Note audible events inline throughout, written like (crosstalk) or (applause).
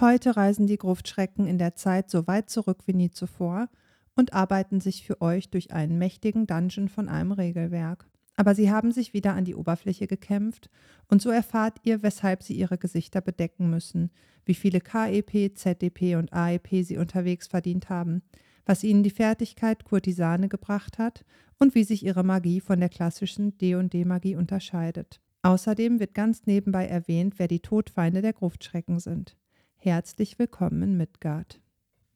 Heute reisen die Gruftschrecken in der Zeit so weit zurück wie nie zuvor und arbeiten sich für euch durch einen mächtigen Dungeon von einem Regelwerk. Aber sie haben sich wieder an die Oberfläche gekämpft und so erfahrt ihr, weshalb sie ihre Gesichter bedecken müssen, wie viele KEP, ZDP und AEP sie unterwegs verdient haben, was ihnen die Fertigkeit Kurtisane gebracht hat und wie sich ihre Magie von der klassischen D&D-Magie unterscheidet. Außerdem wird ganz nebenbei erwähnt, wer die Todfeinde der Gruftschrecken sind. Herzlich willkommen in Midgard.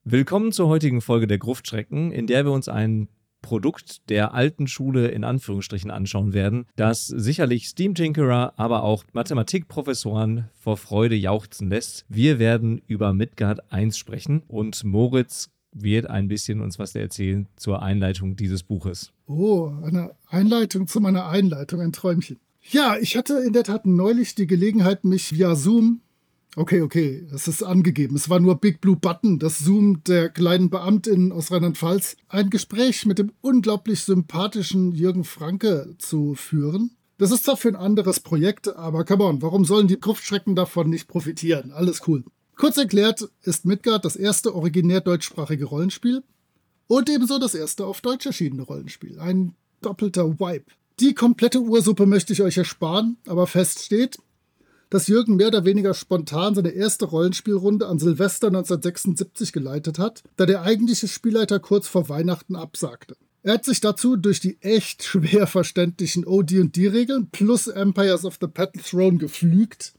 Willkommen zur heutigen Folge der Gruftschrecken, in der wir uns ein Produkt der alten Schule in Anführungsstrichen anschauen werden, das sicherlich Steam Tinkerer, aber auch Mathematikprofessoren vor Freude jauchzen lässt. Wir werden über Midgard 1 sprechen und Moritz wird ein bisschen uns was erzählen zur Einleitung dieses Buches. Oh, eine Einleitung zu meiner Einleitung, ein Träumchen. Ja, ich hatte in der Tat neulich die Gelegenheit, mich via Zoom Okay, okay, es ist angegeben. Es war nur Big Blue Button, das Zoom der kleinen Beamtin aus Rheinland-Pfalz, ein Gespräch mit dem unglaublich sympathischen Jürgen Franke zu führen. Das ist zwar für ein anderes Projekt, aber come on, warum sollen die Gruftschrecken davon nicht profitieren? Alles cool. Kurz erklärt ist Midgard das erste originär deutschsprachige Rollenspiel und ebenso das erste auf Deutsch erschienene Rollenspiel. Ein doppelter Wipe. Die komplette Ursuppe möchte ich euch ersparen, aber fest steht, dass Jürgen mehr oder weniger spontan seine erste Rollenspielrunde an Silvester 1976 geleitet hat, da der eigentliche Spielleiter kurz vor Weihnachten absagte. Er hat sich dazu durch die echt schwer verständlichen OD&D-Regeln plus Empires of the Battle Throne geflügt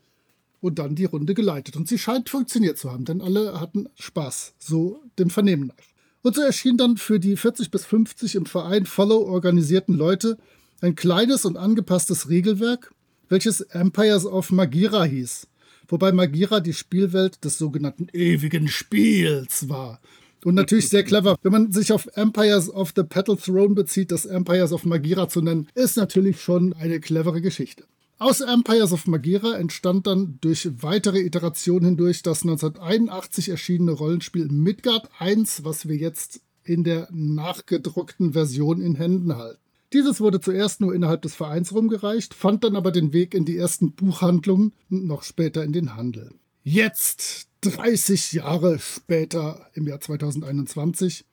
und dann die Runde geleitet. Und sie scheint funktioniert zu haben, denn alle hatten Spaß, so dem Vernehmen nach. Und so erschien dann für die 40 bis 50 im Verein Follow organisierten Leute ein kleines und angepasstes Regelwerk, welches Empires of Magira hieß, wobei Magira die Spielwelt des sogenannten ewigen Spiels war. Und natürlich sehr clever. Wenn man sich auf Empires of the Petal Throne bezieht, das Empires of Magira zu nennen, ist natürlich schon eine clevere Geschichte. Aus Empires of Magira entstand dann durch weitere Iterationen hindurch das 1981 erschienene Rollenspiel Midgard 1, was wir jetzt in der nachgedruckten Version in Händen halten. Dieses wurde zuerst nur innerhalb des Vereins rumgereicht, fand dann aber den Weg in die ersten Buchhandlungen und noch später in den Handel. Jetzt, 30 Jahre später, im Jahr 2021,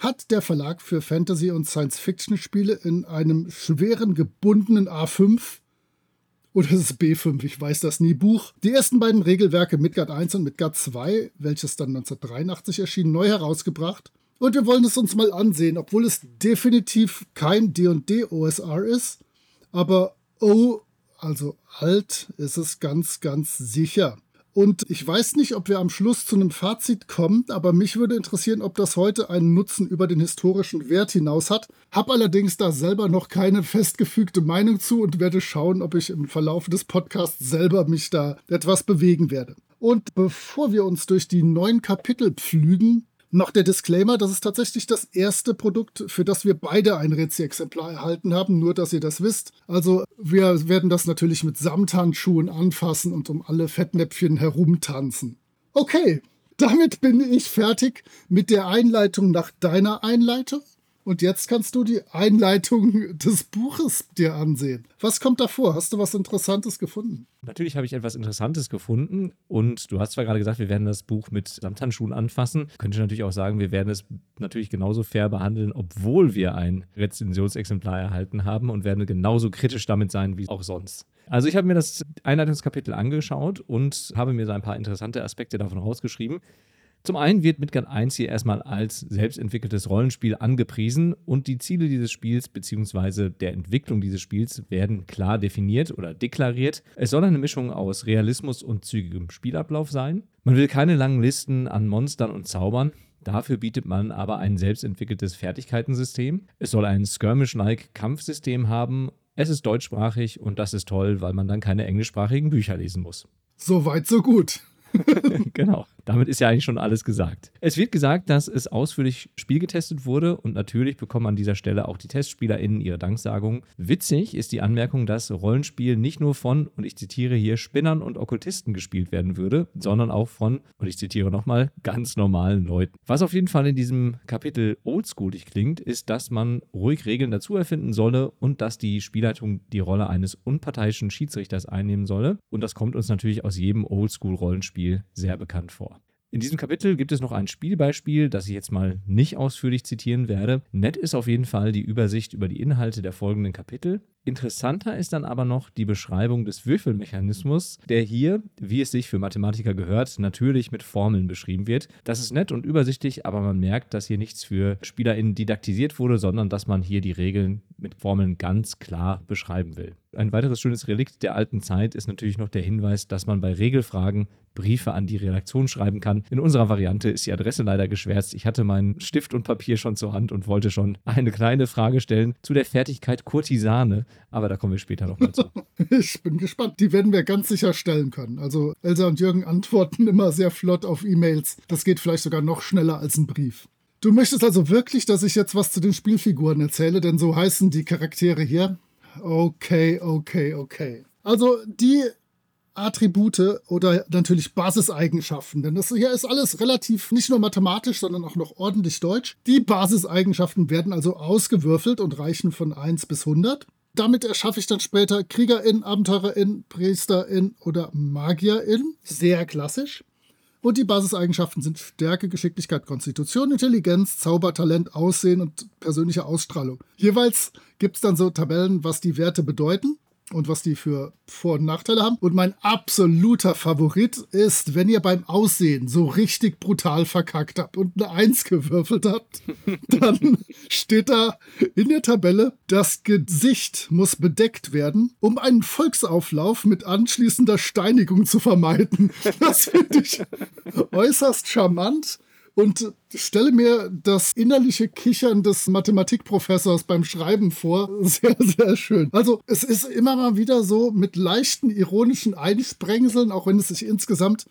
hat der Verlag für Fantasy- und Science-Fiction-Spiele in einem schweren gebundenen A5 oder ist es B5, ich weiß das nie, Buch. Die ersten beiden Regelwerke Midgard 1 und Midgard 2, welches dann 1983 erschien, neu herausgebracht und wir wollen es uns mal ansehen, obwohl es definitiv kein D&D OSR ist. Aber oh, also alt ist es ganz, ganz sicher. Und ich weiß nicht, ob wir am Schluss zu einem Fazit kommen, aber mich würde interessieren, ob das heute einen Nutzen über den historischen Wert hinaus hat. Hab allerdings da selber noch keine (laughs) festgefügte Meinung zu und werde schauen, ob ich im Verlauf des Podcasts selber mich da etwas bewegen werde. Und bevor wir uns durch die neuen Kapitel pflügen, noch der Disclaimer, das ist tatsächlich das erste Produkt, für das wir beide ein Rezi-Exemplar erhalten haben, nur dass ihr das wisst. Also wir werden das natürlich mit Samthandschuhen anfassen und um alle Fettnäpfchen herumtanzen. Okay, damit bin ich fertig mit der Einleitung nach deiner Einleitung. Und jetzt kannst du die Einleitung des Buches dir ansehen. Was kommt da vor? Hast du was Interessantes gefunden? Natürlich habe ich etwas Interessantes gefunden und du hast zwar gerade gesagt, wir werden das Buch mit Samthandschuhen anfassen. Könnte natürlich auch sagen, wir werden es natürlich genauso fair behandeln, obwohl wir ein Rezensionsexemplar erhalten haben und werden genauso kritisch damit sein wie auch sonst. Also ich habe mir das Einleitungskapitel angeschaut und habe mir so ein paar interessante Aspekte davon rausgeschrieben. Zum einen wird Midgard 1 hier erstmal als selbstentwickeltes Rollenspiel angepriesen und die Ziele dieses Spiels bzw. der Entwicklung dieses Spiels werden klar definiert oder deklariert. Es soll eine Mischung aus Realismus und zügigem Spielablauf sein. Man will keine langen Listen an Monstern und Zaubern. Dafür bietet man aber ein selbstentwickeltes Fertigkeitensystem. Es soll ein Skirmish-like Kampfsystem haben. Es ist deutschsprachig und das ist toll, weil man dann keine englischsprachigen Bücher lesen muss. So weit, so gut. (laughs) genau. Damit ist ja eigentlich schon alles gesagt. Es wird gesagt, dass es ausführlich spielgetestet wurde und natürlich bekommen an dieser Stelle auch die TestspielerInnen ihre Danksagung. Witzig ist die Anmerkung, dass Rollenspiel nicht nur von, und ich zitiere hier, Spinnern und Okkultisten gespielt werden würde, sondern auch von, und ich zitiere nochmal, ganz normalen Leuten. Was auf jeden Fall in diesem Kapitel oldschoolig klingt, ist, dass man ruhig Regeln dazu erfinden solle und dass die Spielleitung die Rolle eines unparteiischen Schiedsrichters einnehmen solle. Und das kommt uns natürlich aus jedem Oldschool-Rollenspiel sehr bekannt vor. In diesem Kapitel gibt es noch ein Spielbeispiel, das ich jetzt mal nicht ausführlich zitieren werde. Nett ist auf jeden Fall die Übersicht über die Inhalte der folgenden Kapitel. Interessanter ist dann aber noch die Beschreibung des Würfelmechanismus, der hier, wie es sich für Mathematiker gehört, natürlich mit Formeln beschrieben wird. Das ist nett und übersichtlich, aber man merkt, dass hier nichts für SpielerInnen didaktisiert wurde, sondern dass man hier die Regeln mit Formeln ganz klar beschreiben will. Ein weiteres schönes Relikt der alten Zeit ist natürlich noch der Hinweis, dass man bei Regelfragen Briefe an die Redaktion schreiben kann. In unserer Variante ist die Adresse leider geschwärzt. Ich hatte meinen Stift und Papier schon zur Hand und wollte schon eine kleine Frage stellen zu der Fertigkeit Kurtisane, aber da kommen wir später nochmal zu. (laughs) ich bin gespannt. Die werden wir ganz sicher stellen können. Also Elsa und Jürgen antworten immer sehr flott auf E-Mails. Das geht vielleicht sogar noch schneller als ein Brief. Du möchtest also wirklich, dass ich jetzt was zu den Spielfiguren erzähle, denn so heißen die Charaktere hier. Okay, okay, okay. Also die Attribute oder natürlich Basiseigenschaften, denn das hier ist alles relativ nicht nur mathematisch, sondern auch noch ordentlich deutsch. Die Basiseigenschaften werden also ausgewürfelt und reichen von 1 bis 100. Damit erschaffe ich dann später Kriegerin, Abenteurerin, Priesterin oder Magierin. Sehr klassisch. Und die Basiseigenschaften sind Stärke, Geschicklichkeit, Konstitution, Intelligenz, Zaubertalent, Aussehen und persönliche Ausstrahlung. Jeweils gibt es dann so Tabellen, was die Werte bedeuten und was die für Vor- und Nachteile haben. Und mein absoluter Favorit ist, wenn ihr beim Aussehen so richtig brutal verkackt habt und eine Eins gewürfelt habt, (laughs) dann steht da in der Tabelle, das Gesicht muss bedeckt werden, um einen Volksauflauf mit anschließender Steinigung zu vermeiden. Das finde ich äußerst charmant und stelle mir das innerliche Kichern des Mathematikprofessors beim Schreiben vor. (laughs) Sehr, sehr schön. Also es ist immer mal wieder so mit leichten ironischen Einsprengseln, auch wenn es sich insgesamt,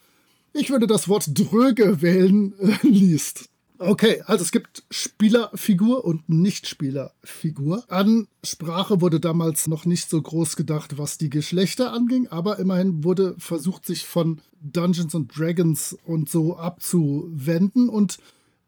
ich würde das Wort dröge wählen, äh, (laughs) liest. Okay, also es gibt Spielerfigur und Nichtspielerfigur. An Sprache wurde damals noch nicht so groß gedacht, was die Geschlechter anging, aber immerhin wurde versucht, sich von Dungeons and Dragons und so abzuwenden und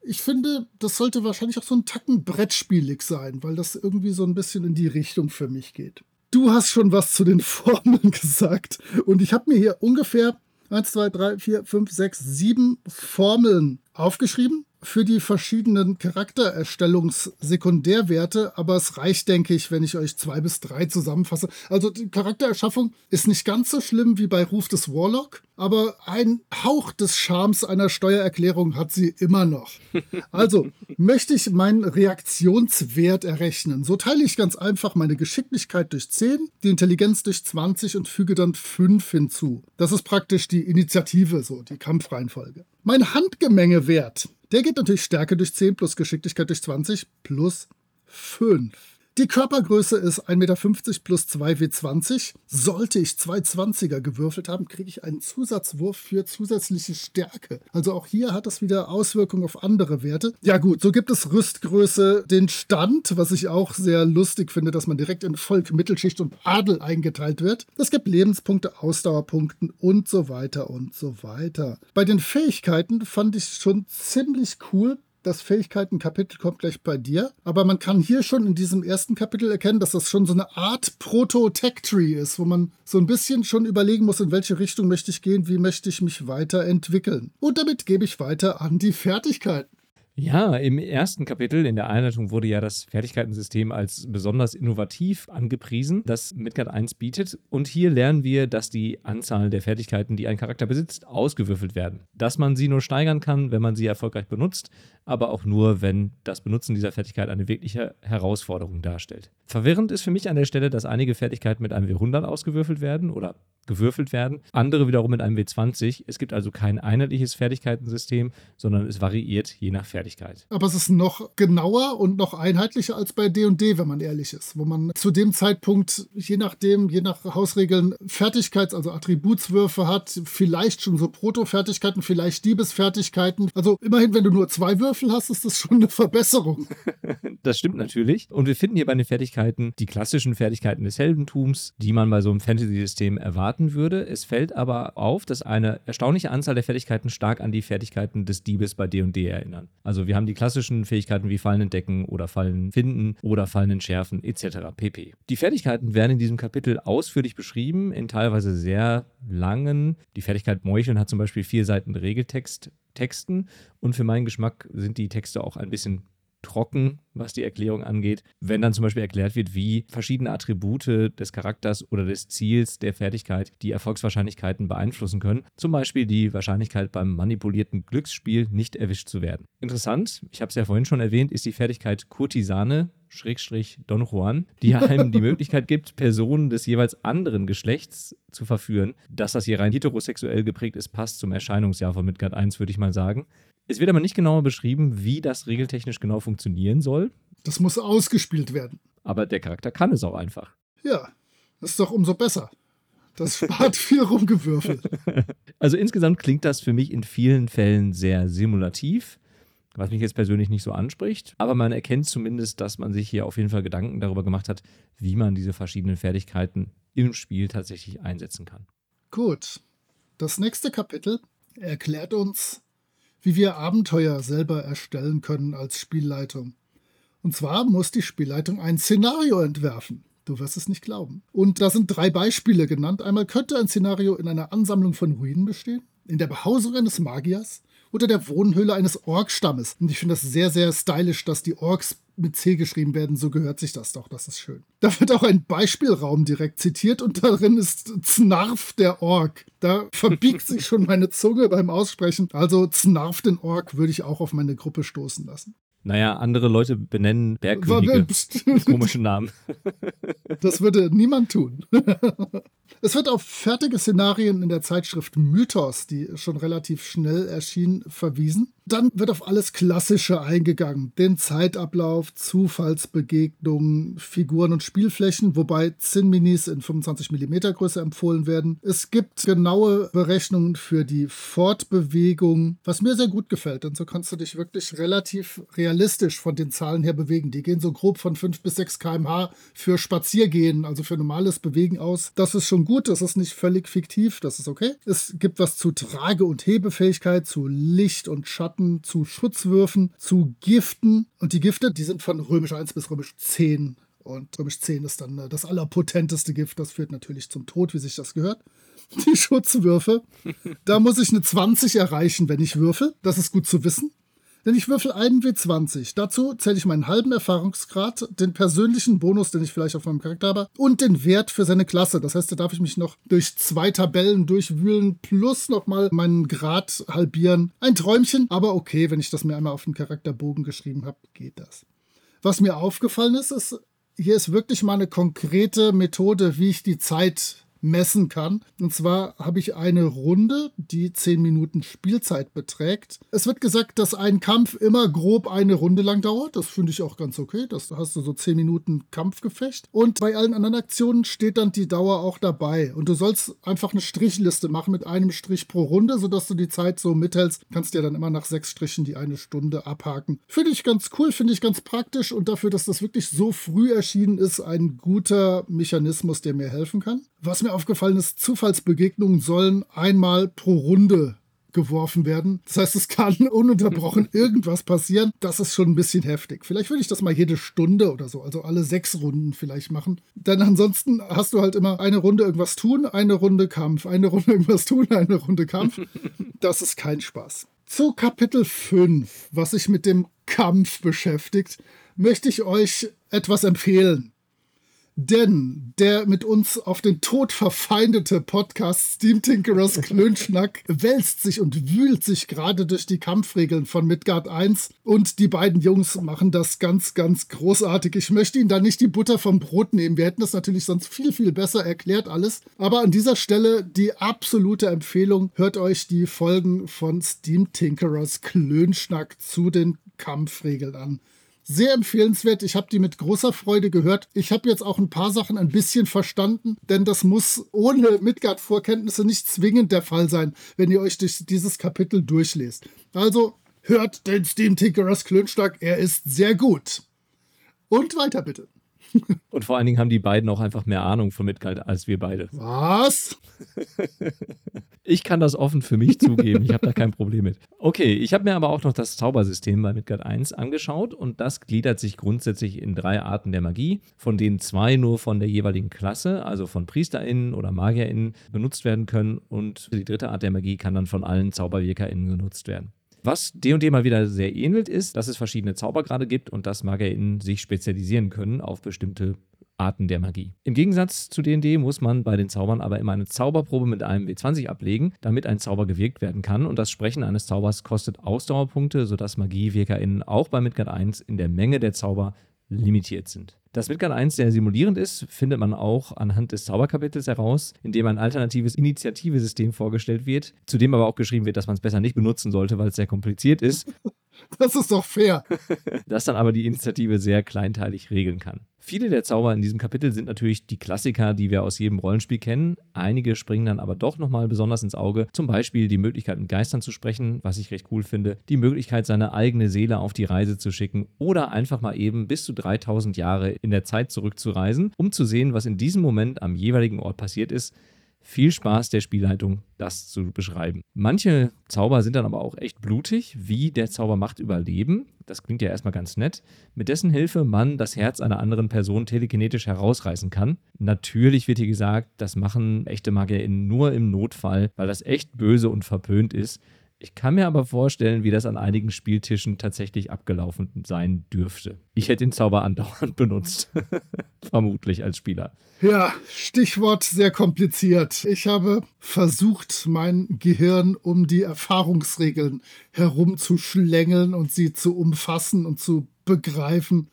ich finde, das sollte wahrscheinlich auch so ein Tacken brettspielig sein, weil das irgendwie so ein bisschen in die Richtung für mich geht. Du hast schon was zu den (laughs) Formeln gesagt und ich habe mir hier ungefähr 1, 2, 3, 4, 5, 6, 7 Formeln aufgeschrieben für die verschiedenen Charaktererstellungssekundärwerte, aber es reicht, denke ich, wenn ich euch zwei bis drei zusammenfasse. Also die Charaktererschaffung ist nicht ganz so schlimm wie bei Ruf des Warlock, aber ein Hauch des Charmes einer Steuererklärung hat sie immer noch. (laughs) Also möchte ich meinen Reaktionswert errechnen. So teile ich ganz einfach meine Geschicklichkeit durch 10, die Intelligenz durch 20 und füge dann 5 hinzu. Das ist praktisch die Initiative, so die Kampfreihenfolge. Mein Handgemengewert der geht natürlich Stärke durch 10 plus Geschicklichkeit durch 20 plus 5. Die Körpergröße ist 1,50 Meter plus 2W20. Sollte ich zwei 20er gewürfelt haben, kriege ich einen Zusatzwurf für zusätzliche Stärke. Also auch hier hat das wieder Auswirkungen auf andere Werte. Ja gut, so gibt es Rüstgröße, den Stand, was ich auch sehr lustig finde, dass man direkt in Volk, Mittelschicht und Adel eingeteilt wird. Es gibt Lebenspunkte, Ausdauerpunkten und so weiter und so weiter. Bei den Fähigkeiten fand ich schon ziemlich cool das Fähigkeiten-Kapitel kommt gleich bei dir. Aber man kann hier schon in diesem ersten Kapitel erkennen, dass das schon so eine Art Proto-Tech-Tree ist, wo man so ein bisschen schon überlegen muss, in welche Richtung möchte ich gehen, wie möchte ich mich weiterentwickeln. Und damit gebe ich weiter an die Fertigkeiten. Ja, im ersten Kapitel in der Einleitung wurde ja das Fertigkeitensystem als besonders innovativ angepriesen, das Midgard 1 bietet. Und hier lernen wir, dass die Anzahl der Fertigkeiten, die ein Charakter besitzt, ausgewürfelt werden. Dass man sie nur steigern kann, wenn man sie erfolgreich benutzt, aber auch nur, wenn das Benutzen dieser Fertigkeit eine wirkliche Herausforderung darstellt. Verwirrend ist für mich an der Stelle, dass einige Fertigkeiten mit einem W100 ausgewürfelt werden oder gewürfelt werden. Andere wiederum mit einem W20. Es gibt also kein einheitliches Fertigkeitensystem, sondern es variiert je nach Fertigkeit. Aber es ist noch genauer und noch einheitlicher als bei D&D, wenn man ehrlich ist, wo man zu dem Zeitpunkt, je nachdem, je nach Hausregeln, Fertigkeits-, also Attributswürfe hat, vielleicht schon so Proto-Fertigkeiten, vielleicht Diebesfertigkeiten. Also immerhin, wenn du nur zwei Würfel hast, ist das schon eine Verbesserung. (laughs) das stimmt natürlich. Und wir finden hier bei den Fertigkeiten die klassischen Fertigkeiten des Heldentums, die man bei so einem Fantasy-System erwarten würde. Es fällt aber auf, dass eine erstaunliche Anzahl der Fertigkeiten stark an die Fertigkeiten des Diebes bei D&D erinnern. Also wir haben die klassischen Fähigkeiten wie Fallen entdecken oder Fallen finden oder Fallen entschärfen etc. pp. Die Fertigkeiten werden in diesem Kapitel ausführlich beschrieben, in teilweise sehr langen. Die Fertigkeit Meucheln hat zum Beispiel vier Seiten Regeltext Texten und für meinen Geschmack sind die Texte auch ein bisschen trocken, was die Erklärung angeht. Wenn dann zum Beispiel erklärt wird, wie verschiedene Attribute des Charakters oder des Ziels der Fertigkeit die Erfolgswahrscheinlichkeiten beeinflussen können. Zum Beispiel die Wahrscheinlichkeit beim manipulierten Glücksspiel nicht erwischt zu werden. Interessant, ich habe es ja vorhin schon erwähnt, ist die Fertigkeit Kurtisane, Schrägstrich Don Juan, die einem die Möglichkeit gibt, Personen des jeweils anderen Geschlechts zu verführen. Dass das hier rein heterosexuell geprägt ist, passt zum Erscheinungsjahr von Midgard 1, würde ich mal sagen. Es wird aber nicht genauer beschrieben, wie das regeltechnisch genau funktionieren soll. Das muss ausgespielt werden. Aber der Charakter kann es auch einfach. Ja, das ist doch umso besser. Das spart (laughs) viel Rumgewürfel. Also insgesamt klingt das für mich in vielen Fällen sehr simulativ, was mich jetzt persönlich nicht so anspricht. Aber man erkennt zumindest, dass man sich hier auf jeden Fall Gedanken darüber gemacht hat, wie man diese verschiedenen Fertigkeiten im Spiel tatsächlich einsetzen kann. Gut. Das nächste Kapitel erklärt uns, wie wir Abenteuer selber erstellen können als Spielleitung. Und zwar muss die Spielleitung ein Szenario entwerfen. Du wirst es nicht glauben. Und da sind drei Beispiele genannt. Einmal könnte ein Szenario in einer Ansammlung von Ruinen bestehen, in der Behausung eines Magiers oder der Wohnhöhle eines Orkstammes. Und ich finde das sehr, sehr stylisch, dass die Orks mit C geschrieben werden. So gehört sich das doch. Das ist schön. Da wird auch ein Beispielraum direkt zitiert und darin ist Znarf der Ork. Da (laughs) verbiegt sich schon meine Zunge beim Aussprechen. Also Znarf den Ork würde ich auch auf meine Gruppe stoßen lassen. Naja, andere Leute benennen Bergkönige mit komischen Namen. Das würde niemand tun. (laughs) Es wird auf fertige Szenarien in der Zeitschrift Mythos, die schon relativ schnell erschien, verwiesen. Dann wird auf alles Klassische eingegangen. Den Zeitablauf, Zufallsbegegnungen, Figuren und Spielflächen, wobei Zinn-Minis in 25 mm Größe empfohlen werden. Es gibt genaue Berechnungen für die Fortbewegung, was mir sehr gut gefällt, denn so kannst du dich wirklich relativ realistisch von den Zahlen her bewegen. Die gehen so grob von 5 bis 6 km/h für Spaziergehen, also für normales Bewegen aus. Das ist schon gut, das ist nicht völlig fiktiv, das ist okay. Es gibt was zu Trage- und Hebefähigkeit, zu Licht und Schatten zu Schutzwürfen, zu Giften. Und die Gifte, die sind von römisch 1 bis römisch 10. Und römisch 10 ist dann äh, das allerpotenteste Gift. Das führt natürlich zum Tod, wie sich das gehört. (laughs) Die Schutzwürfe. Da muss ich eine 20 erreichen, wenn ich würfel. Das ist gut zu wissen. Denn ich würfel einen W20. Dazu zähle ich meinen halben Erfahrungsgrad, den persönlichen Bonus, den ich vielleicht auf meinem Charakter habe, und den Wert für seine Klasse. Das heißt, da darf ich mich noch durch zwei Tabellen durchwühlen, plus nochmal meinen Grad halbieren. Ein Träumchen, aber okay, wenn ich das mir einmal auf den Charakterbogen geschrieben habe, geht das. Was mir aufgefallen ist, ist, hier ist wirklich mal eine konkrete Methode, wie ich die Zeit messen kann. Und zwar habe ich eine Runde, die 10 Minuten Spielzeit beträgt. Es wird gesagt, dass ein Kampf immer grob eine Runde lang dauert. Das finde ich auch ganz okay. Das hast du so 10 Minuten Kampfgefecht. Und bei allen anderen Aktionen steht dann die Dauer auch dabei. Und du sollst einfach eine Strichliste machen mit einem Strich pro Runde, sodass du die Zeit so mithältst. Kannst dir dann immer nach sechs Strichen die eine Stunde abhaken. Finde ich ganz cool, finde ich ganz praktisch und dafür, dass das wirklich so früh erschienen ist, ein guter Mechanismus, der mir helfen kann. Was mir aufgefallen ist, Zufallsbegegnungen sollen einmal pro Runde geworfen werden. Das heißt, es kann (laughs) ununterbrochen (laughs) irgendwas passieren. Das ist schon ein bisschen heftig. Vielleicht würde ich das mal jede Stunde oder so, also alle sechs Runden vielleicht machen. Denn ansonsten hast du halt immer eine Runde irgendwas tun, eine Runde Kampf, eine Runde (laughs) irgendwas tun, eine Runde Kampf. Das ist kein Spaß. Zu Kapitel 5, was sich mit dem Kampf beschäftigt, möchte ich euch etwas empfehlen. Denn der mit uns auf den Tod verfeindete Podcast Steam Tinkerers (laughs) Klönschnack wälzt sich und wühlt sich gerade durch die Kampfregeln von Midgard 1 und die beiden Jungs machen das ganz, ganz großartig. Ich möchte ihnen da nicht die Butter vom Brot nehmen. Wir hätten das natürlich sonst viel, viel besser erklärt alles. Aber an dieser Stelle die absolute Empfehlung. Hört euch die Folgen von Steam Tinkerers Klönschnack zu den Kampfregeln an. Sehr empfehlenswert. Ich habe die mit großer Freude gehört. Ich habe jetzt auch ein paar Sachen ein bisschen verstanden, denn das muss ohne Midgard-Vorkenntnisse nicht zwingend der Fall sein, wenn ihr euch durch dieses Kapitel durchlest. Also hört den Steam Tinkerers Klönstock. Er ist sehr gut. Und weiter bitte. (laughs) Und vor allen Dingen haben die beiden auch einfach mehr Ahnung von Midgard als wir beide. Was? Ich kann das offen für mich zugeben. Ich habe da kein Problem mit. Okay, ich habe mir aber auch noch das Zaubersystem bei Midgard 1 angeschaut und das gliedert sich grundsätzlich in drei Arten der Magie, von denen zwei nur von der jeweiligen Klasse, also von PriesterInnen oder MagierInnen, benutzt werden können und die dritte Art der Magie kann dann von allen ZauberwirkerInnen genutzt werden. Was D&D mal wieder sehr ähnelt ist, dass es verschiedene Zaubergrade gibt und dass MagierInnen sich spezialisieren können auf bestimmte Arten der Magie. Im Gegensatz zu D&D muss man bei den Zaubern aber immer eine Zauberprobe mit einem W20 ablegen, damit ein Zauber gewirkt werden kann und das Sprechen eines Zaubers kostet Ausdauerpunkte, sodass MagiewirkerInnen auch bei Midgard 1 in der Menge der Zauber limitiert sind. Dass Midgard 1 sehr simulierend ist, findet man auch anhand des Zauberkapitels heraus, in dem ein alternatives Initiativesystem vorgestellt wird, zu dem aber auch geschrieben wird, dass man es besser nicht benutzen sollte, weil es sehr kompliziert ist. (laughs) Das ist doch fair. (laughs) das dann aber die Initiative sehr kleinteilig regeln kann. Viele der Zauber in diesem Kapitel sind natürlich die Klassiker, die wir aus jedem Rollenspiel kennen. Einige springen dann aber doch nochmal besonders ins Auge. Zum Beispiel die Möglichkeit, mit Geistern zu sprechen, was ich recht cool finde. Die Möglichkeit, seine eigene Seele auf die Reise zu schicken oder einfach mal eben bis zu 3000 Jahre in der Zeit zurückzureisen, um zu sehen, was in diesem Moment am jeweiligen Ort passiert ist. Viel Spaß der Spielleitung, das zu beschreiben. Manche Zauber sind dann aber auch echt blutig, wie der Zauber Macht überleben. Das klingt ja erstmal ganz nett. Mit dessen Hilfe man das Herz einer anderen Person telekinetisch herausreißen kann. Natürlich wird hier gesagt, das machen echte MagierInnen nur im Notfall, weil das echt böse und verpönt ist. Ich kann mir aber vorstellen, wie das an einigen Spieltischen tatsächlich abgelaufen sein dürfte. Ich hätte den Zauber andauernd (laughs) benutzt. (laughs) Vermutlich als Spieler. Ja, Stichwort sehr kompliziert. Ich habe versucht, mein Gehirn um die Erfahrungsregeln herumzuschlängeln und sie zu umfassen und zu begreifen.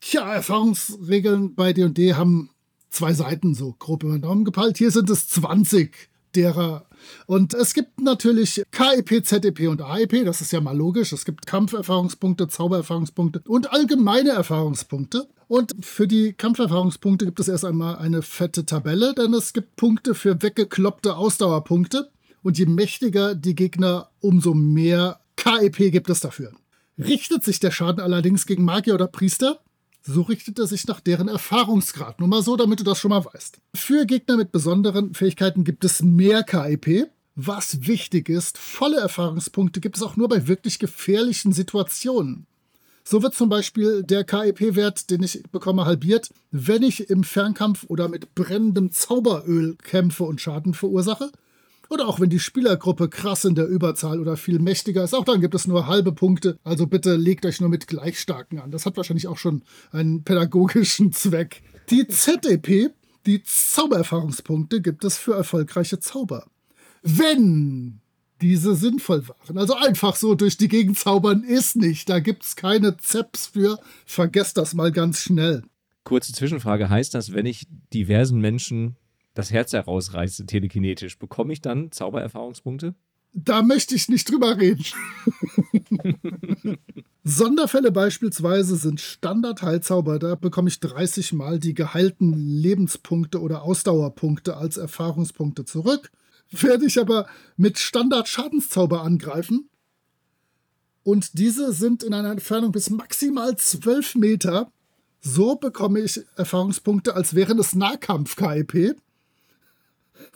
Tja, Erfahrungsregeln bei D&D haben zwei Seiten so grob über den Daumen gepeilt. Hier sind es 20 derer. Und es gibt natürlich KEP, ZEP und AEP, das ist ja mal logisch. Es gibt Kampferfahrungspunkte, Zaubererfahrungspunkte und allgemeine Erfahrungspunkte. Und für die Kampferfahrungspunkte gibt es erst einmal eine fette Tabelle, denn es gibt Punkte für weggekloppte Ausdauerpunkte. Und je mächtiger die Gegner, umso mehr KEP gibt es dafür. Richtet sich der Schaden allerdings gegen Magier oder Priester, so richtet er sich nach deren Erfahrungsgrad. Nur mal so, damit du das schon mal weißt. Für Gegner mit besonderen Fähigkeiten gibt es mehr KIP. Was wichtig ist, volle Erfahrungspunkte gibt es auch nur bei wirklich gefährlichen Situationen. So wird zum Beispiel der KIP-Wert, den ich bekomme, halbiert, wenn ich im Fernkampf oder mit brennendem Zauberöl kämpfe und Schaden verursache. Oder auch wenn die Spielergruppe krass in der Überzahl oder viel mächtiger ist, auch dann gibt es nur halbe Punkte. Also bitte legt euch nur mit Gleichstarken an. Das hat wahrscheinlich auch schon einen pädagogischen (laughs) Zweck. Die ZEP, die Zaubererfahrungspunkte, gibt es für erfolgreiche Zauber. Wenn diese sinnvoll waren. Also einfach so durch die Gegend zaubern ist nicht. Da gibt es keine Zeps für. Vergesst das mal ganz schnell. Kurze Zwischenfrage: Heißt das, wenn ich diversen Menschen das Herz herausreiße, telekinetisch, bekomme ich dann Zaubererfahrungspunkte? Da möchte ich nicht drüber reden. (laughs) Sonderfälle beispielsweise sind Standard-Heilzauber. Da bekomme ich 30 Mal die geheilten Lebenspunkte oder Ausdauerpunkte als Erfahrungspunkte zurück. Werde ich aber mit Standard-Schadenszauber angreifen. Und diese sind in einer Entfernung bis maximal 12 Meter. So bekomme ich Erfahrungspunkte, als wären es Nahkampf-KIP.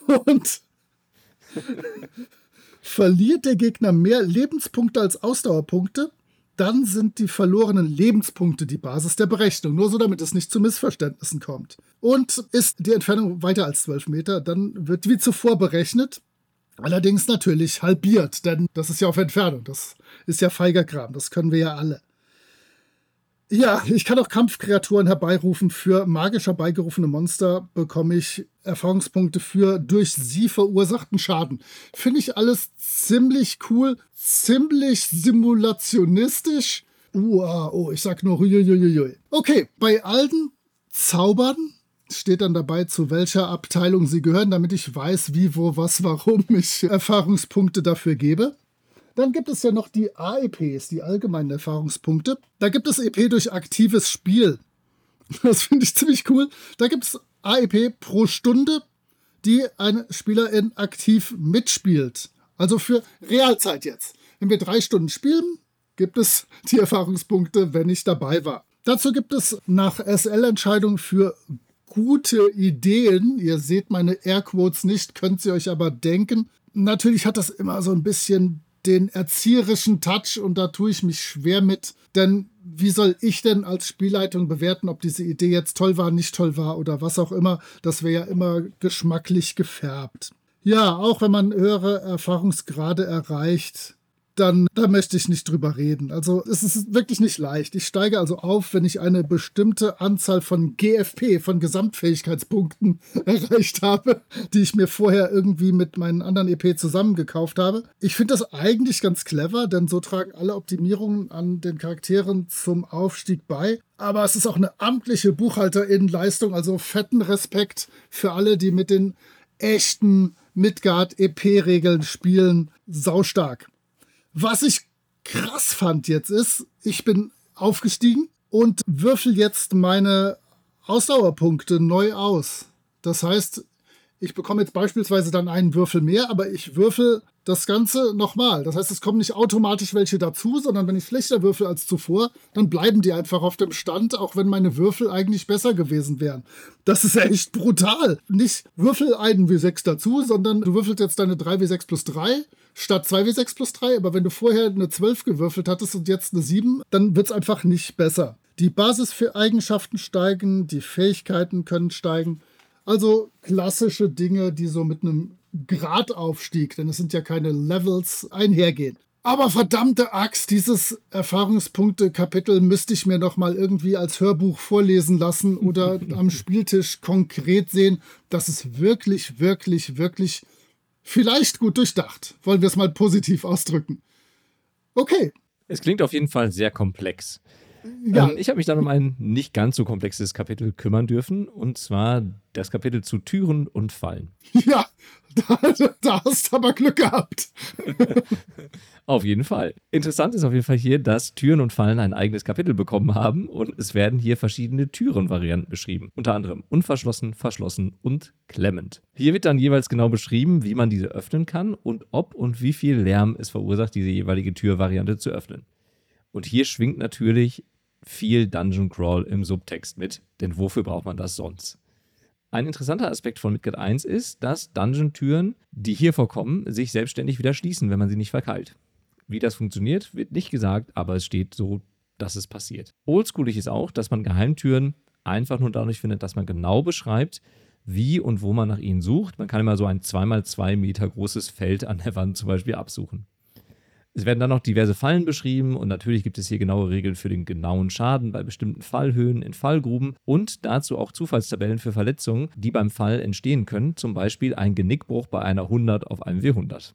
Und verliert der Gegner mehr Lebenspunkte als Ausdauerpunkte, dann sind die verlorenen Lebenspunkte die Basis der Berechnung. Nur so, damit es nicht zu Missverständnissen kommt. Und ist die Entfernung weiter als 12 Meter, dann wird wie zuvor berechnet. Allerdings natürlich halbiert, denn das ist ja auf Entfernung. Das ist ja feiger Kram. Das können wir ja alle. Ja, ich kann auch Kampfkreaturen herbeirufen. Für magisch herbeigerufene Monster bekomme ich Erfahrungspunkte für durch sie verursachten Schaden. Finde ich alles ziemlich cool, ziemlich simulationistisch. Uh, oh, ich sag nur huiuiuiui. Okay, bei alten Zaubern steht dann dabei, zu welcher Abteilung sie gehören, damit ich weiß, wie, wo, was, warum ich (laughs) Erfahrungspunkte dafür gebe. Dann gibt es ja noch die AEPs, die allgemeinen Erfahrungspunkte. Da gibt es EP durch aktives Spiel. Das finde ich ziemlich cool. Da gibt es AEP pro Stunde, die eine Spielerin aktiv mitspielt. Also für Realzeit jetzt. Wenn wir drei Stunden spielen, gibt es die Erfahrungspunkte, wenn ich dabei war. Dazu gibt es nach SL-Entscheidung für gute Ideen. Ihr seht meine Airquotes nicht, könnt ihr euch aber denken. Natürlich hat das immer so ein bisschen den erzieherischen Touch und da tue ich mich schwer mit. Denn wie soll ich denn als Spielleitung bewerten, ob diese Idee jetzt toll war, nicht toll war oder was auch immer? Das wäre ja immer geschmacklich gefärbt. Ja, auch wenn man höhere Erfahrungsgrade erreicht, dann da möchte ich nicht drüber reden. Also es ist wirklich nicht leicht. Ich steige also auf, wenn ich eine bestimmte Anzahl von GFP, von Gesamtfähigkeitspunkten (laughs) erreicht habe, die ich mir vorher irgendwie mit meinen anderen EP zusammengekauft habe. Ich finde das eigentlich ganz clever, denn so tragen alle Optimierungen an den Charakteren zum Aufstieg bei. Aber es ist auch eine amtliche Buchhalterinnenleistung, also fetten Respekt für alle, die mit den echten Midgard-EP-Regeln spielen. Saustark. Was ich krass fand jetzt ist, ich bin aufgestiegen und würfel jetzt meine Ausdauerpunkte neu aus. Das heißt, ich bekomme jetzt beispielsweise dann einen Würfel mehr, aber ich würfel das Ganze nochmal. Das heißt, es kommen nicht automatisch welche dazu, sondern wenn ich schlechter würfel als zuvor, dann bleiben die einfach auf dem Stand, auch wenn meine Würfel eigentlich besser gewesen wären. Das ist echt brutal. Nicht würfel einen W6 dazu, sondern du würfelst jetzt deine 3W6 plus 3 statt 2W6 plus 3. Aber wenn du vorher eine 12 gewürfelt hattest und jetzt eine 7, dann wird es einfach nicht besser. Die Basis für Eigenschaften steigen, die Fähigkeiten können steigen. Also klassische Dinge, die so mit einem Gradaufstieg, denn es sind ja keine Levels, einhergehen. Aber verdammte Axt, dieses Erfahrungspunkte-Kapitel müsste ich mir noch mal irgendwie als Hörbuch vorlesen lassen oder (laughs) am Spieltisch konkret sehen. Das ist wirklich, wirklich, wirklich vielleicht gut durchdacht. Wollen wir es mal positiv ausdrücken. Okay. Es klingt auf jeden Fall sehr komplex. Ja. Ähm, ich habe mich dann um ein nicht ganz so komplexes Kapitel kümmern dürfen, und zwar das Kapitel zu Türen und Fallen. (laughs) Ja, da, da hast du aber Glück gehabt. (laughs) auf jeden Fall. Interessant ist auf jeden Fall hier, dass Türen und Fallen ein eigenes Kapitel bekommen haben und es werden hier verschiedene Türenvarianten beschrieben. Unter anderem unverschlossen, verschlossen und klemmend. Hier wird dann jeweils genau beschrieben, wie man diese öffnen kann und ob und wie viel Lärm es verursacht, diese jeweilige Türvariante zu öffnen. Und hier schwingt natürlich viel Dungeon Crawl im Subtext mit, denn wofür braucht man das sonst? Ein interessanter Aspekt von Midgard 1 ist, dass Dungeon-Türen, die hier vorkommen, sich selbstständig wieder schließen, wenn man sie nicht verkeilt. Wie das funktioniert, wird nicht gesagt, aber es steht so, dass es passiert. Oldschoolig ist auch, dass man Geheimtüren einfach nur dadurch findet, dass man genau beschreibt, wie und wo man nach ihnen sucht. Man kann immer so ein 2x2 Meter großes Feld an der Wand zum Beispiel absuchen. Es werden dann noch diverse Fallen beschrieben und natürlich gibt es hier genaue Regeln für den genauen Schaden bei bestimmten Fallhöhen in Fallgruben und dazu auch Zufallstabellen für Verletzungen, die beim Fall entstehen können, zum Beispiel ein Genickbruch bei einer 100 auf einem W100.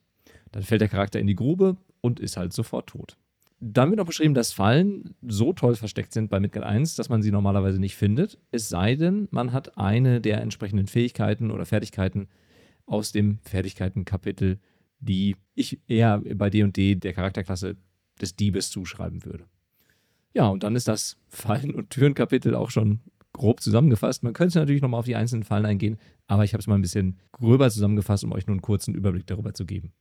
Dann fällt der Charakter in die Grube und ist halt sofort tot. Dann wird noch beschrieben, dass Fallen so toll versteckt sind bei Midgard 1, dass man sie normalerweise nicht findet, es sei denn, man hat eine der entsprechenden Fähigkeiten oder Fertigkeiten aus dem Fertigkeitenkapitel die ich eher bei D&D der Charakterklasse des Diebes zuschreiben würde. Ja, und dann ist das Fallen- und Türenkapitel auch schon grob zusammengefasst. Man könnte natürlich nochmal auf die einzelnen Fallen eingehen, aber ich habe es mal ein bisschen gröber zusammengefasst, um euch nur einen kurzen Überblick darüber zu geben.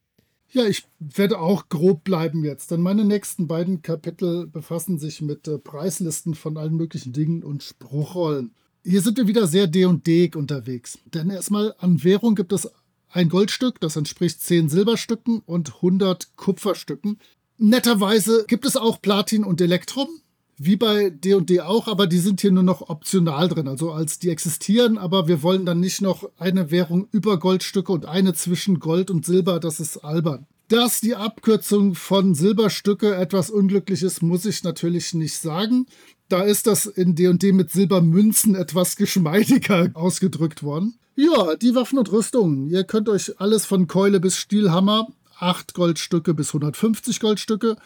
Ja, ich werde auch grob bleiben jetzt, denn meine nächsten beiden Kapitel befassen sich mit äh, Preislisten von allen möglichen Dingen und Spruchrollen. Hier sind wir wieder sehr D&D unterwegs, denn erstmal an Währung gibt es ein Goldstück, das entspricht 10 Silberstücken und 100 Kupferstücken. Netterweise gibt es auch Platin und Elektrum, wie bei D&D auch, aber die sind hier nur noch optional drin, also als die existieren, aber wir wollen dann nicht noch eine Währung über Goldstücke und eine zwischen Gold und Silber, das ist albern. Dass die Abkürzung von Silberstücke etwas unglücklich ist, muss ich natürlich nicht sagen. Da ist das in D&D mit Silbermünzen etwas geschmeidiger (laughs) ausgedrückt worden. Ja, die Waffen und Rüstungen. Ihr könnt euch alles von Keule bis Stielhammer, 8 Goldstücke bis 150 Goldstücke,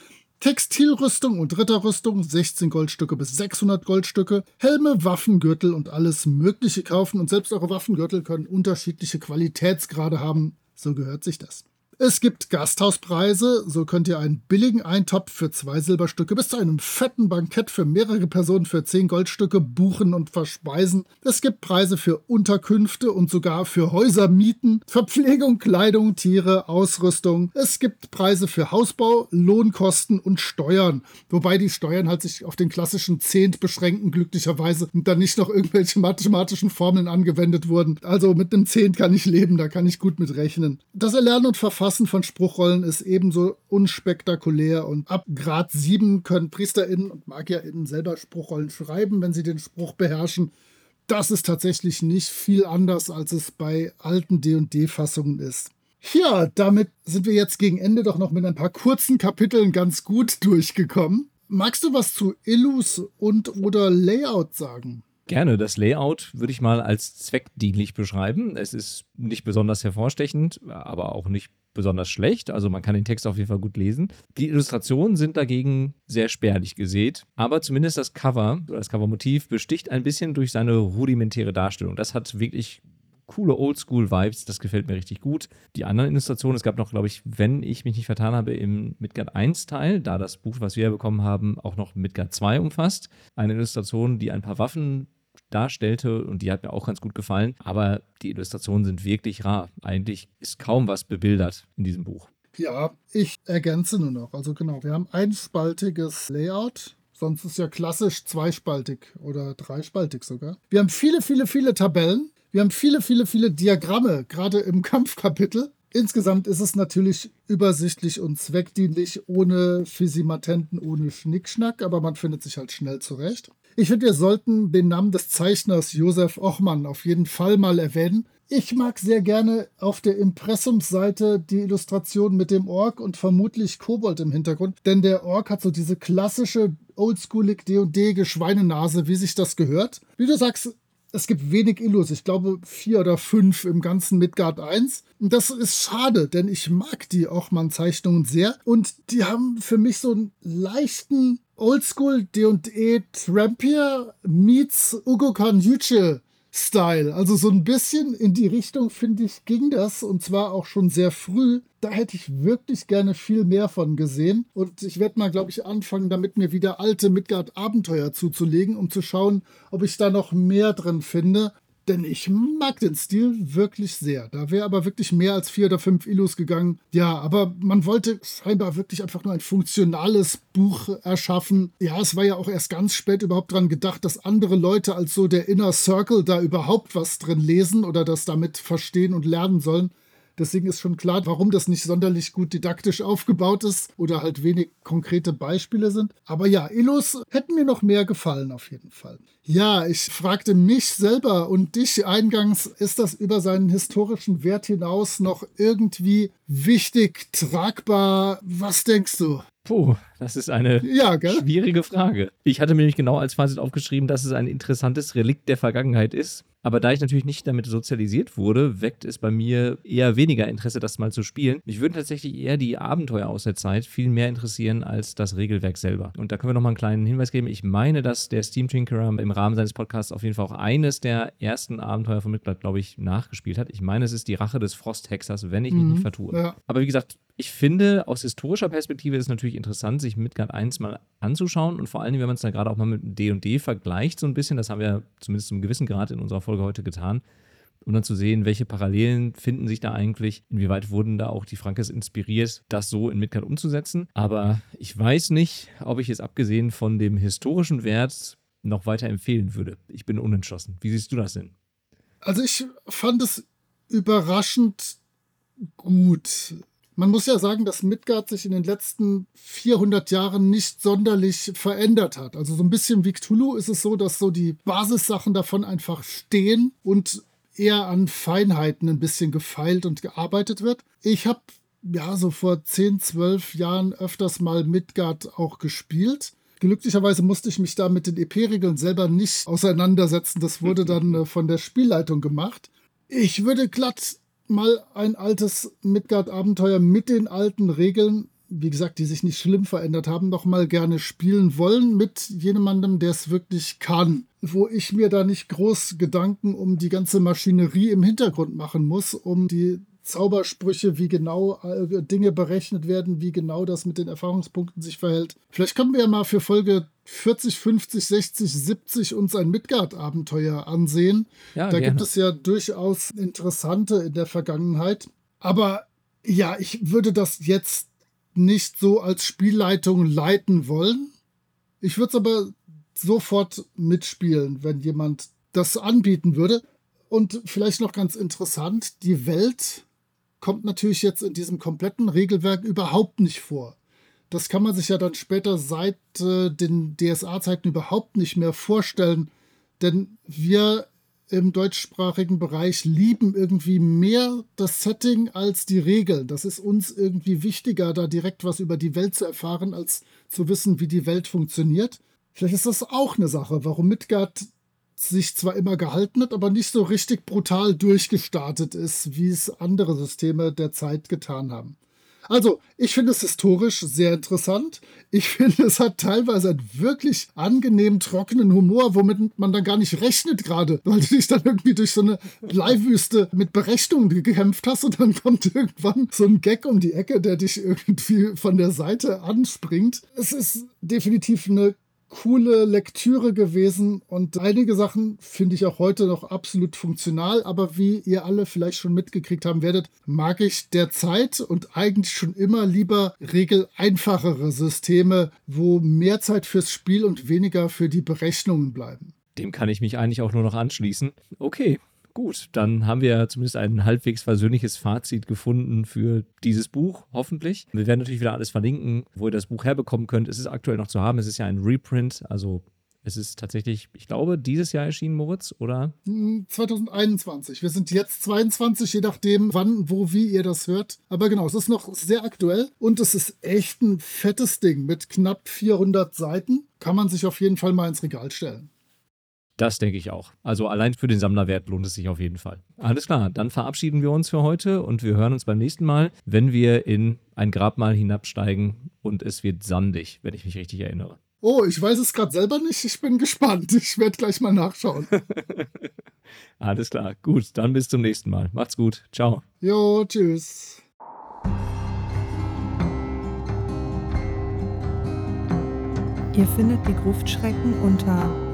Textilrüstung und Ritterrüstung, 16 Goldstücke bis 600 Goldstücke, Helme, Waffengürtel und alles Mögliche kaufen. Und selbst eure Waffengürtel können unterschiedliche Qualitätsgrade haben. So gehört sich das. Es gibt Gasthauspreise, so könnt ihr einen billigen Eintopf für zwei Silberstücke bis zu einem fetten Bankett für mehrere Personen für zehn Goldstücke buchen und verspeisen. Es gibt Preise für Unterkünfte und sogar für Häusermieten, Verpflegung, Kleidung, Tiere, Ausrüstung. Es gibt Preise für Hausbau, Lohnkosten und Steuern, wobei die Steuern halt sich auf den klassischen Zehnt beschränken, glücklicherweise, und dann nicht noch irgendwelche mathematischen Formeln angewendet wurden. Also mit einem Zehnt kann ich leben, da kann ich gut mit rechnen. Das Erlernen und Verfahren Verfassen von Spruchrollen ist ebenso unspektakulär und ab Grad 7 können PriesterInnen und MagierInnen selber Spruchrollen schreiben, wenn sie den Spruch beherrschen. Das ist tatsächlich nicht viel anders, als es bei alten D&D-Fassungen ist. Ja, damit sind wir jetzt gegen Ende doch noch mit ein paar kurzen Kapiteln ganz gut durchgekommen. Magst du was zu Illus und oder Layout sagen? Gerne. Das Layout würde ich mal als zweckdienlich beschreiben. Es ist nicht besonders hervorstechend, aber auch nicht besonders schlecht. Also man kann den Text auf jeden Fall gut lesen. Die Illustrationen sind dagegen sehr spärlich gesät, aber zumindest das Cover das Covermotiv besticht ein bisschen durch seine rudimentäre Darstellung. Das hat wirklich coole Oldschool-Vibes, das gefällt mir richtig gut. Die anderen Illustrationen, es gab noch, glaube ich, wenn ich mich nicht vertan habe, im Midgard 1-Teil, da das Buch, was wir bekommen haben, auch noch Midgard 2 umfasst. Eine Illustration, die ein paar Waffen darstellte und die hat mir auch ganz gut gefallen. Aber die Illustrationen sind wirklich rar. Eigentlich ist kaum was bebildert in diesem Buch. Ja, ich ergänze nur noch. Also genau, wir haben einspaltiges Layout. Sonst ist ja klassisch zweispaltig oder dreispaltig sogar. Wir haben viele, viele, viele Tabellen. Wir haben viele, viele, viele Diagramme, gerade im (laughs) Kampfkapitel. Insgesamt ist es natürlich übersichtlich und zweckdienlich, ohne Physimatenten, ohne Schnickschnack, aber man findet sich halt schnell zurecht. Ich finde, wir sollten den Namen des Zeichners Josef Ochmann auf jeden Fall mal erwähnen. Ich mag sehr gerne auf der Impressumsseite die Illustration mit dem Ork und vermutlich Kobold im Hintergrund, denn der Ork hat so diese klassische oldschoolig D&D-Geschweinenase, wie sich das gehört. Wie du sagst, es gibt wenig Illus. Ich glaube vier oder fünf im ganzen Midgard 1. Und das ist schade, denn ich mag die Ochmann-Zeichnungen sehr. Und die haben für mich so einen leichten Oldschool D&E Trampier meets Ugo Kanjuche Style. Also so ein bisschen in die Richtung, finde ich, ging das und zwar auch schon sehr früh. Da hätte ich wirklich gerne viel mehr von gesehen. Und ich werde mal, glaube ich, anfangen, damit mir wieder alte Midgard-Abenteuer zuzulegen, um zu schauen, ob ich da noch mehr drin finde. Denn ich mag den Stil wirklich sehr. Da wäre aber wirklich mehr als vier oder fünf Illus gegangen. Ja, aber man wollte scheinbar wirklich einfach nur ein funktionales Buch erschaffen. Ja, es war ja auch erst ganz spät überhaupt dran gedacht, dass andere Leute als so der Inner Circle da überhaupt was drin lesen oder das damit verstehen und lernen sollen. Deswegen ist schon klar, warum das nicht sonderlich gut didaktisch aufgebaut ist oder halt wenig konkrete Beispiele sind. Aber ja, Illus hätten mir noch mehr gefallen auf jeden Fall. Ja, ich fragte mich selber und dich eingangs, ist das über seinen historischen Wert hinaus noch irgendwie wichtig, tragbar? Was denkst du? Puh, das ist eine ja, schwierige Frage. Ich hatte mir nämlich genau als Fazit aufgeschrieben, dass es ein interessantes Relikt der Vergangenheit ist. Aber da ich natürlich nicht damit sozialisiert wurde, weckt es bei mir eher weniger Interesse, das mal zu spielen. Mich würden tatsächlich eher die Abenteuer aus der Zeit viel mehr interessieren als das Regelwerk selber. Und da können wir nochmal einen kleinen Hinweis geben. Ich meine, dass der Steam Tinkerer im Rahmen seines Podcasts auf jeden Fall auch eines der ersten Abenteuer von Midgard, glaube ich, nachgespielt hat. Ich meine, es ist die Rache des Frosthexers, wenn ich mich mhm, nicht vertue. Ja. Aber wie gesagt, ich finde, aus historischer Perspektive ist es natürlich interessant, sich Midgard 1 mal anzuschauen und vor allem, wenn man es dann gerade auch mal mit D&D vergleicht so ein bisschen, das haben wir zumindest zum gewissen Grad in unserer Folge heute getan, um dann zu sehen, welche Parallelen finden sich da eigentlich, inwieweit wurden da auch die Frankes inspiriert, das so in Midgard umzusetzen. Aber ich weiß nicht, ob ich es abgesehen von dem historischen Wert noch weiter empfehlen würde. Ich bin unentschlossen. Wie siehst du das denn? Also ich fand es überraschend gut. Man muss ja sagen, dass Midgard sich in den letzten 400 Jahren nicht sonderlich verändert hat. Also so ein bisschen wie Cthulhu ist es so, dass so die Basissachen davon einfach stehen und eher an Feinheiten ein bisschen gefeilt und gearbeitet wird. Ich habe ja, so vor 10, 12 Jahren öfters mal Midgard auch gespielt. Glücklicherweise musste ich mich da mit den EP-Regeln selber nicht auseinandersetzen. Das wurde (laughs) dann äh, von der Spielleitung gemacht. Ich würde glatt mal ein altes Midgard-Abenteuer mit den alten Regeln, wie gesagt, die sich nicht schlimm verändert haben, noch mal gerne spielen wollen mit jemandem, der es wirklich kann. Wo ich mir da nicht groß Gedanken um die ganze Maschinerie im Hintergrund machen muss, um die Zaubersprüche, wie genau äh, Dinge berechnet werden, wie genau das mit den Erfahrungspunkten sich verhält. Vielleicht können wir ja mal für Folge 40, 50, 60, 70 uns ein Midgard-Abenteuer ansehen. Ja, da gerne. gibt es ja durchaus interessante in der Vergangenheit. Aber ja, ich würde das jetzt nicht so als Spielleitung leiten wollen. Ich würde es aber sofort mitspielen, wenn jemand das anbieten würde. Und vielleicht noch ganz interessant, die Welt kommt natürlich jetzt in diesem kompletten Regelwerk überhaupt nicht vor. Das kann man sich ja dann später seit äh, den DSA-Zeiten überhaupt nicht mehr vorstellen, denn wir im deutschsprachigen Bereich lieben irgendwie mehr das Setting als die Regeln. Das ist uns irgendwie wichtiger, da direkt was über die Welt zu erfahren, als zu wissen, wie die Welt funktioniert. Vielleicht ist das auch eine Sache, warum Midgard sich zwar immer gehalten hat, aber nicht so richtig brutal durchgestartet ist, wie es andere Systeme der Zeit getan haben. Also, ich finde es historisch sehr interessant. Ich (laughs) finde, es hat teilweise einen wirklich angenehm trockenen Humor, womit man dann gar nicht rechnet gerade, weil du dich dann irgendwie durch so eine Bleiwüste mit Berechnungen gekämpft hast und dann kommt irgendwann so ein Gag um die Ecke, der dich irgendwie von der Seite anspringt. Es ist definitiv eine coole Lektüre gewesen und einige Sachen finde ich auch heute noch absolut funktional, aber wie ihr alle vielleicht schon mitgekriegt haben werdet, mag ich derzeit und eigentlich schon immer lieber regeleinfachere Systeme, wo mehr Zeit fürs Spiel und weniger für die Berechnungen bleiben. Dem kann ich mich eigentlich auch nur noch anschließen. Okay, Gut, dann haben wir zumindest ein halbwegs versöhnliches Fazit gefunden für dieses Buch, hoffentlich. Wir werden natürlich wieder alles verlinken, wo ihr das Buch herbekommen könnt. Es ist aktuell noch zu haben. Es ist ja ein Reprint, also es ist tatsächlich, ich glaube, dieses Jahr erschienen, Moritz, oder? 2021. Hm, wir sind jetzt 22, je nachdem, wann, wo, wie ihr das hört. Aber genau, es ist noch sehr aktuell und es ist echt ein fettes Ding mit knapp 400 Seiten. Kann man sich auf jeden Fall mal ins Regal stellen. Das denke ich auch. Also allein für den Sammlerwert lohnt es sich auf jeden Fall. Alles klar, dann verabschieden wir uns für heute und wir hören uns beim nächsten Mal, wenn wir in ein Grabmal hinabsteigen und es wird sandig, wenn ich mich richtig erinnere. Oh, ich weiß es gerade selber nicht. Ich bin gespannt. Ich werde gleich mal nachschauen. (laughs) Alles klar. Gut, dann bis zum nächsten Mal. Macht's gut. Ciao. Jo, tschüss. Ihr findet die Gruftschrecken unter